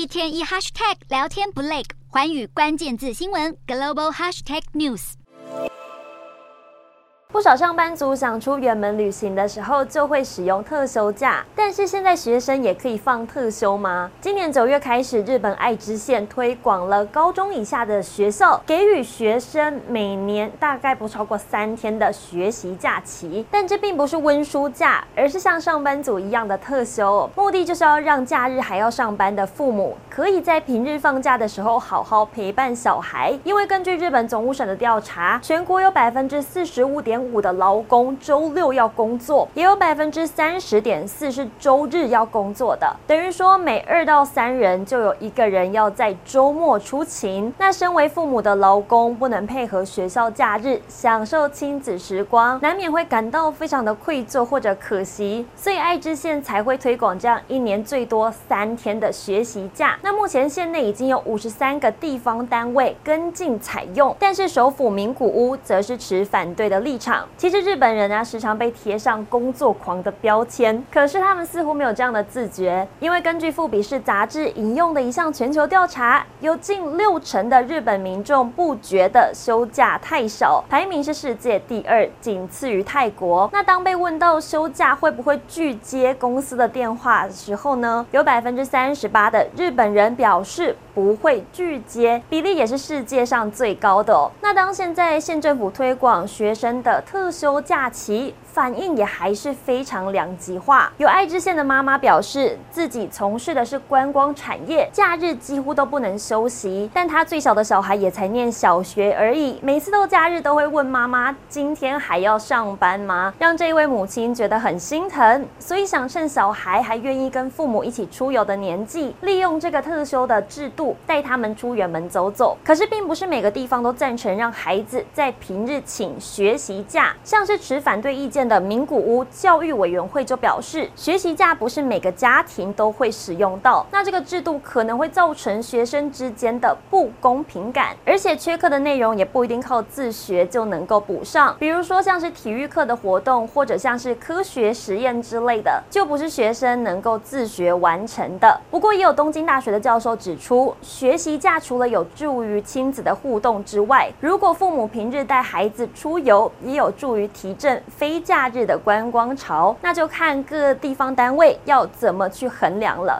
一天一 hashtag 聊天不累，环宇关键字新闻 global hashtag news。不少上班族想出远门旅行的时候，就会使用特休假。但是现在学生也可以放特休吗？今年九月开始，日本爱知县推广了高中以下的学校给予学生每年大概不超过三天的学习假期。但这并不是温书假，而是像上班族一样的特休。目的就是要让假日还要上班的父母，可以在平日放假的时候好好陪伴小孩。因为根据日本总务省的调查，全国有百分之四十五点五的劳工周六要工作，也有百分之三十点四是周日要工作的，等于说每二到三人就有一个人要在周末出勤。那身为父母的劳工不能配合学校假日享受亲子时光，难免会感到非常的愧疚或者可惜，所以爱知县才会推广这样一年最多三天的学习假。那目前县内已经有五十三个地方单位跟进采用，但是首府名古屋则是持反对的立场。其实日本人啊，时常被贴上工作狂的标签，可是他们似乎没有这样的自觉。因为根据富比士杂志引用的一项全球调查，有近六成的日本民众不觉得休假太少，排名是世界第二，仅次于泰国。那当被问到休假会不会拒接公司的电话的时候呢，有百分之三十八的日本人表示不会拒接，比例也是世界上最高的。那当现在县政府推广学生的特休假期，反应也还是非常两极化。有爱知县的妈妈表示，自己从事的是观光产业，假日几乎都不能休息。但她最小的小孩也才念小学而已，每次到假日都会问妈妈：“今天还要上班吗？”让这位母亲觉得很心疼，所以想趁小孩还愿意跟父母一起出游的年纪，利用这个特休的制度带他们出远门走走。可是，并不是每个地方都赞成让孩子在平日请学习假，像是持反对意见的名古屋教育委员会就表示，学习假不是每个家庭都会使用到，那这个制度可能会造成学生之间的不公平感，而且缺课的内容也不一定靠自学就能够补上，比如说像是体育课的活动，或者像是科学实验之类的，就不是学生能够自学完成的。不过，也有东京大学的教授指出，学习假除了有助于亲子的互动之外，如果父母平日带孩子出游，也有助于提振非假日的观光潮，那就看各地方单位要怎么去衡量了。